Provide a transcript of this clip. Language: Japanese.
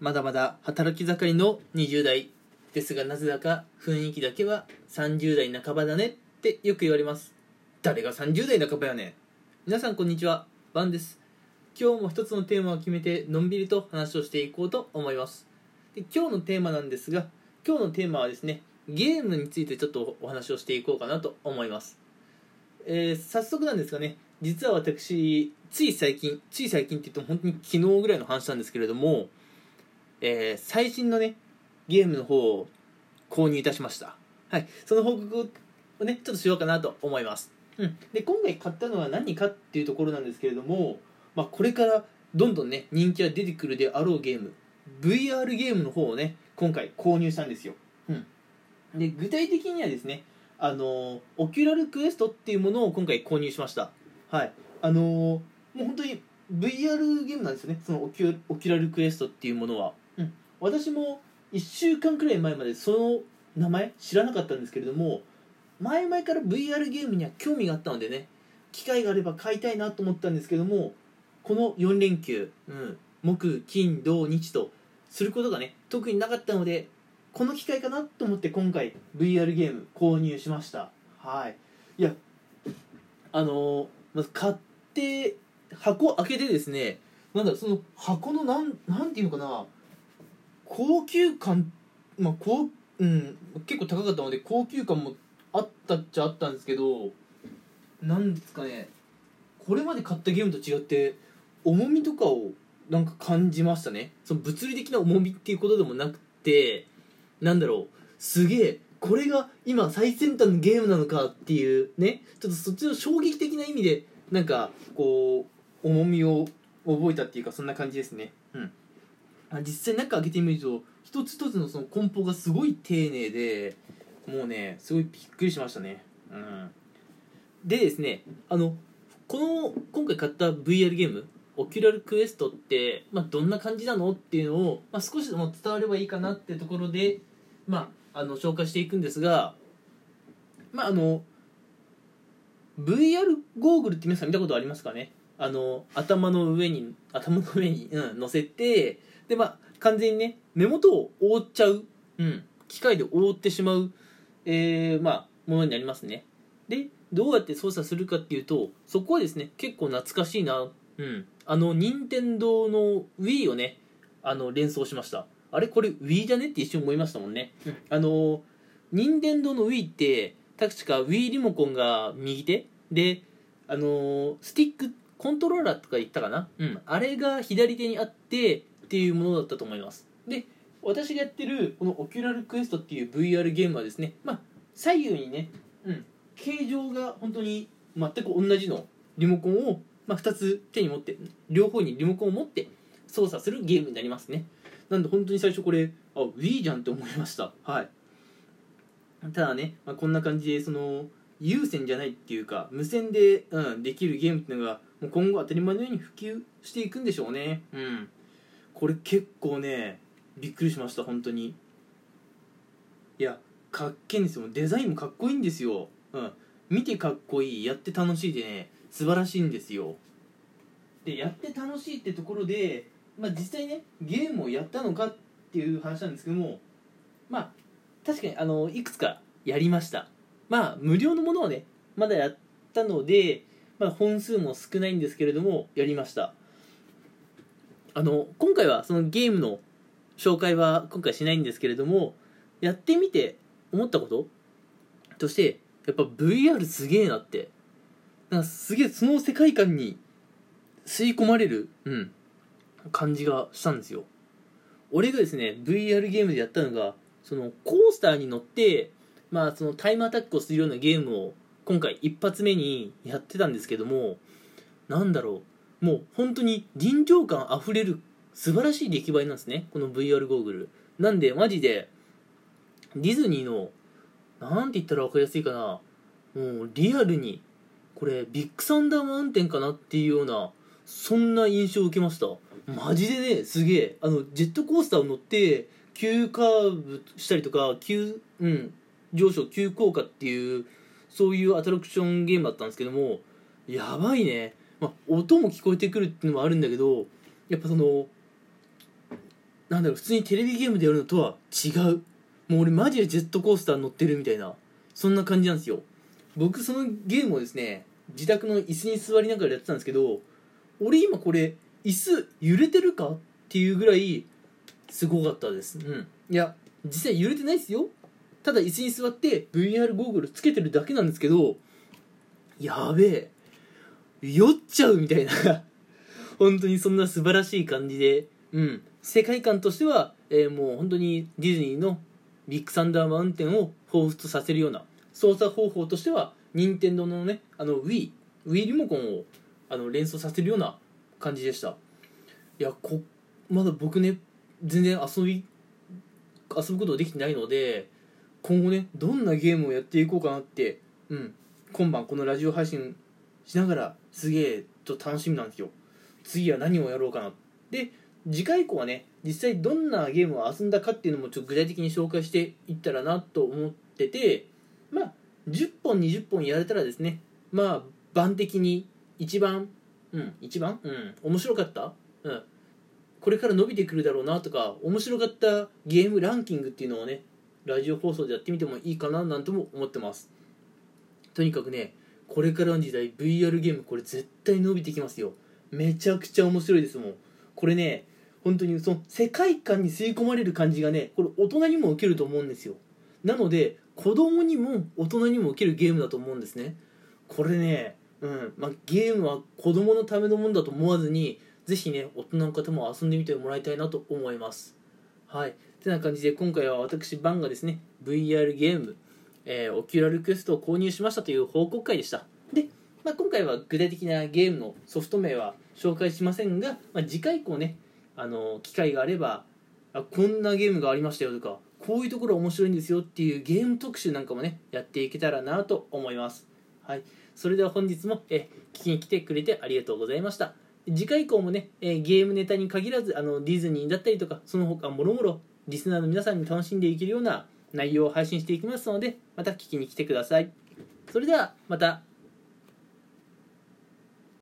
まだまだ働き盛りの20代ですがなぜだか雰囲気だけは30代半ばだねってよく言われます。誰が30代半ばやねん。皆さんこんにちはバンです。今日も一つのテーマを決めてのんびりと話をしていこうと思います。で今日のテーマなんですが今日のテーマはですねゲームについてちょっとお話をしていこうかなと思います。えー早速なんですがね。実は私つい最近つい最近って言っても本当に昨日ぐらいの話なんですけれども、えー最新のねゲームの方を購入いたしました。はい。その報告をねちょっとしようかなと思います、うん、で今回買ったのは何かっていうところなんですけれども、まあ、これからどんどんね人気が出てくるであろうゲーム VR ゲームの方をね今回購入したんですよ、うん、で具体的にはですねあのオキュラルクエストっていうものを今回購入しました。はい。あのもう本当に VR ゲームなんですよね。そのオキュ Oculus Quest っていうものは、うん、私も1週間くらい前までその名前知らなかったんですけれども前々から VR ゲームには興味があったのでね機会があれば買いたいなと思ったんですけどもこの4連休、うん、木金土日とすることがね特になかったのでこの機会かなと思って今回 VR ゲーム購入しました。はい。いやあのーまず買って箱開けてですねなんだその箱のなんなんていうのかな高級感まあこうん結構高かったので高級感もあったっちゃあったんですけどなんですかねこれまで買ったゲームと違って重みとかをなんか感じましたね。その物理的な重みっていうことでもなくてなんだろうすげえこれが今最先端のゲームなのかっていうねちょっとそっちの衝撃的な意味でなんかこう重みを覚えたっていうかそんな感じですね。うん。実際中開けてみると一つ一つのその梱包がすごい丁寧でもうねすごいびっくりしましたね。うん。でですねあのこの今回買った VR ゲームオキュラルクエストって、まあ、どんな感じなのっていうのを、まあ、少しでも伝わればいいかなってところで、まあ、あの紹介していくんですが、まあ、あの VR ゴーグルって皆さん見たことありますかね？あの頭の上に頭の上に、うん、乗せてで、まあ、完全にね目元を覆っちゃう、うん、機械で覆ってしまう、えーまあ、ものになりますね。でどうやって操作するかっていうとそこはですね結構懐かしいな。うん。あの任天堂の Wii をねあの連想しました。あれこれ Wii じゃねって一瞬思いましたもんね、うん。あの任天堂の Wii って確か Wii リモコンが右手？であのスティックコントローラーとか言ったかな？うん。あれが左手にあってっていうものだったと思います。で私がやってるこの Oculus Quest っていう VR ゲームはですねまあ左右にね、うん、形状が本当に全く同じのリモコンを、まあ、2つ手に持って両方にリモコンを持って操作するゲームになりますね。なんで本当に最初これあ Wii じゃんって思いました。はい。ただね、まあ、こんな感じでその有線じゃないっていうか無線で、うん、できるゲームっていうのがもう今後当たり前のように普及していくんでしょうね。うん。これ結構ねびっくりしました本当に。いやかっけえんですよ。デザインもかっこいいんですよ。うん。見てかっこいい。やって楽しいでね素晴らしいんですよ。でやって楽しいってところで、まあ、実際ねゲームをやったのかっていう話なんですけどもまあ確かにあのいくつかやりました。まあ無料のものをねまだやったので、まあ、本数も少ないんですけれどもやりました。あの今回はそのゲームの紹介は今回しないんですけれどもやってみて思ったこと？としてやっぱ VR すげえなって。なんかすげえその世界観に吸い込まれる、うん、感じがしたんですよ。俺がですね VR ゲームでやったのがそのコースターに乗ってまあそのタイムアタックをするようなゲームを今回一発目にやってたんですけどもなんだろう。もう本当に臨場感あふれる素晴らしい出来栄えなんですね。この VR ゴーグル。なんでマジでディズニーのなんて言ったら分かりやすいかな。もうリアルにこれビッグサンダーマウンテンかなっていうようなそんな印象を受けました。マジでねすげえ。あのジェットコースターを乗って急カーブしたりとか急うん上昇急降下っていうそういうアトラクションゲームだったんですけどもやばいね、まあ、音も聞こえてくるっていうのもあるんだけどやっぱそのなんだろう普通にテレビゲームでやるのとは違う。もう俺マジでジェットコースター乗ってるみたいなそんな感じなんですよ。僕そのゲームをですね自宅の椅子に座りながらやってたんですけど俺今これ椅子揺れてるかっていうぐらいすごかったです。うん。いや実際揺れてないですよ。ただ椅子に座って VR ゴーグルつけてるだけなんですけどやべえ酔っちゃうみたいな。本当にそんな素晴らしい感じで。うん。世界観としては、えーもう本当にディズニーのビッグサンダーマウンテンを彷彿とさせるような操作方法としては任天堂のねあの Wii, Wii リモコンをあの連想させるような感じでした。いやこまだ僕ね全然遊び遊ぶことできてないので今後ねどんなゲームをやっていこうかなってうん。今晩このラジオ配信しながらすげえと楽しみなんですよ。次は何をやろうかな。で次回以降はね実際どんなゲームを遊んだかっていうのもちょっと具体的に紹介していったらなと思っててまあ10本20本やれたらですねまあ番的に一番うん一番？うん面白かった？うんこれから伸びてくるだろうなとか面白かったゲームランキングっていうのをねラジオ放送でやってみてもいいかななんても思ってます。とにかくねこれからの時代 VR ゲームこれ絶対伸びてきますよ。めちゃくちゃ面白いですもん。これね本当にその世界観に吸い込まれる感じがねこれ大人にも受けると思うんですよ。なので子供にも大人にも受けるゲームだと思うんですね。これね、うんまあ、ゲームは子供のためのものだと思わずにぜひね大人の方も遊んでみてもらいたいなと思います。はい。てな感じで今回は私バンがですね VR ゲーム、えーオキュラルクエストを購入しましたという報告会でした。で、まあ、今回は具体的なゲームのソフト名は紹介しませんが、まあ、次回以降ねあの機会があればあこんなゲームがありましたよとかこういうところ面白いんですよっていうゲーム特集なんかもねやっていけたらなと思います。はい。それでは本日もえ聞きに来てくれてありがとうございました。次回以降もね、えゲームネタに限らずあのディズニーだったりとかその他もろもろリスナーの皆さんに楽しんでいけるような内容を配信していきますのでまた聞きに来てください。それではまた。